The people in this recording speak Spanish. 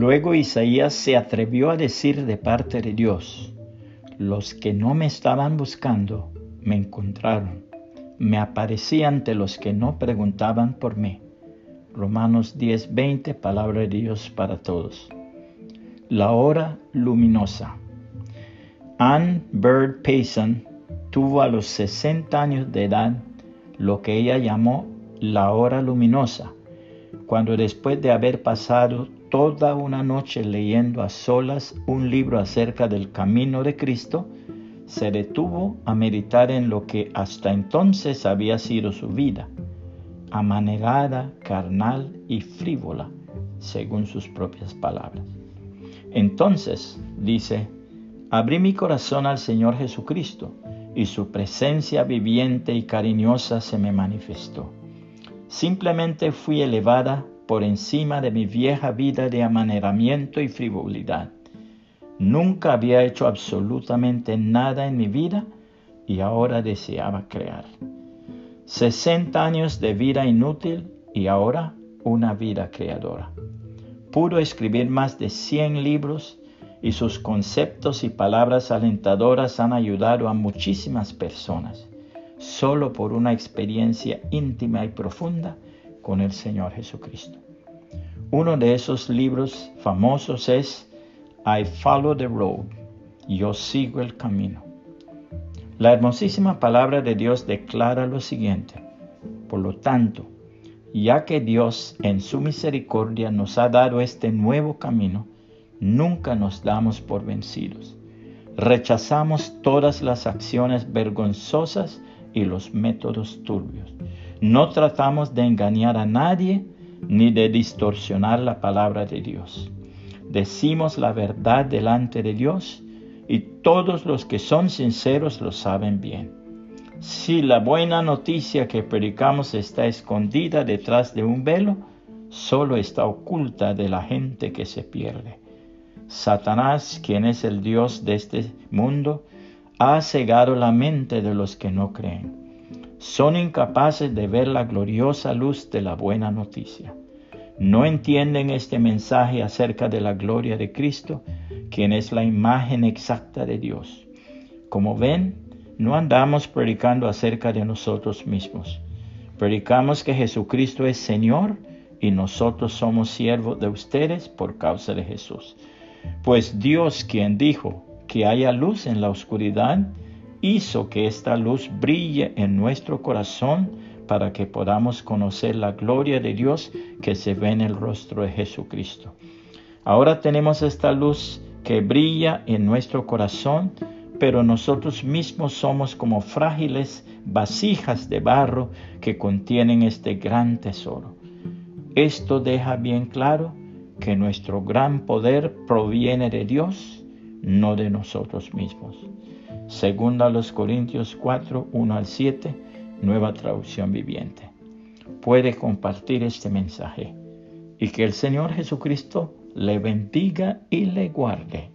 Luego Isaías se atrevió a decir de parte de Dios, los que no me estaban buscando me encontraron, me aparecí ante los que no preguntaban por mí. Romanos 10:20, palabra de Dios para todos. La hora luminosa. Anne Bird Payson tuvo a los 60 años de edad lo que ella llamó la hora luminosa, cuando después de haber pasado toda una noche leyendo a solas un libro acerca del camino de Cristo, se detuvo a meditar en lo que hasta entonces había sido su vida, amanerada, carnal y frívola, según sus propias palabras. Entonces, dice, abrí mi corazón al Señor Jesucristo y su presencia viviente y cariñosa se me manifestó. Simplemente fui elevada por encima de mi vieja vida de amaneramiento y frivolidad. Nunca había hecho absolutamente nada en mi vida y ahora deseaba crear. 60 años de vida inútil y ahora una vida creadora. Pudo escribir más de 100 libros y sus conceptos y palabras alentadoras han ayudado a muchísimas personas, solo por una experiencia íntima y profunda con el Señor Jesucristo. Uno de esos libros famosos es I Follow the Road, Yo sigo el camino. La hermosísima palabra de Dios declara lo siguiente, por lo tanto, ya que Dios en su misericordia nos ha dado este nuevo camino, nunca nos damos por vencidos. Rechazamos todas las acciones vergonzosas y los métodos turbios. No tratamos de engañar a nadie ni de distorsionar la palabra de Dios. Decimos la verdad delante de Dios y todos los que son sinceros lo saben bien. Si la buena noticia que predicamos está escondida detrás de un velo, solo está oculta de la gente que se pierde. Satanás, quien es el Dios de este mundo, ha cegado la mente de los que no creen son incapaces de ver la gloriosa luz de la buena noticia. No entienden este mensaje acerca de la gloria de Cristo, quien es la imagen exacta de Dios. Como ven, no andamos predicando acerca de nosotros mismos. Predicamos que Jesucristo es Señor y nosotros somos siervos de ustedes por causa de Jesús. Pues Dios quien dijo que haya luz en la oscuridad, hizo que esta luz brille en nuestro corazón para que podamos conocer la gloria de Dios que se ve en el rostro de Jesucristo. Ahora tenemos esta luz que brilla en nuestro corazón, pero nosotros mismos somos como frágiles vasijas de barro que contienen este gran tesoro. Esto deja bien claro que nuestro gran poder proviene de Dios, no de nosotros mismos. Segunda a los Corintios 4, 1 al 7, nueva traducción viviente. Puede compartir este mensaje y que el Señor Jesucristo le bendiga y le guarde.